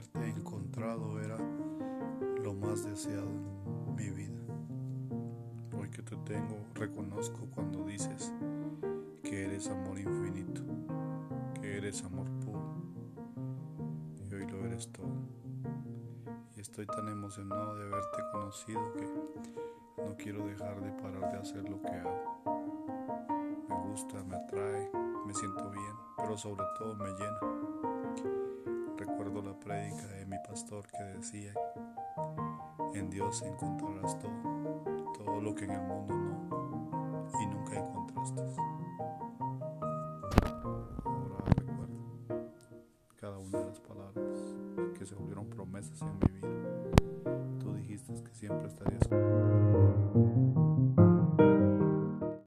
haberte encontrado era lo más deseado en mi vida. Hoy que te tengo, reconozco cuando dices que eres amor infinito, que eres amor puro. Y hoy lo eres todo. Y estoy tan emocionado de haberte conocido que no quiero dejar de parar de hacer lo que hago. Me gusta, me atrae, me siento bien, pero sobre todo me llena pastor que decía, en Dios encontrarás todo, todo lo que en el mundo no y nunca encontraste. Ahora recuerdo cada una de las palabras que se volvieron promesas en mi vida. Tú dijiste que siempre estarías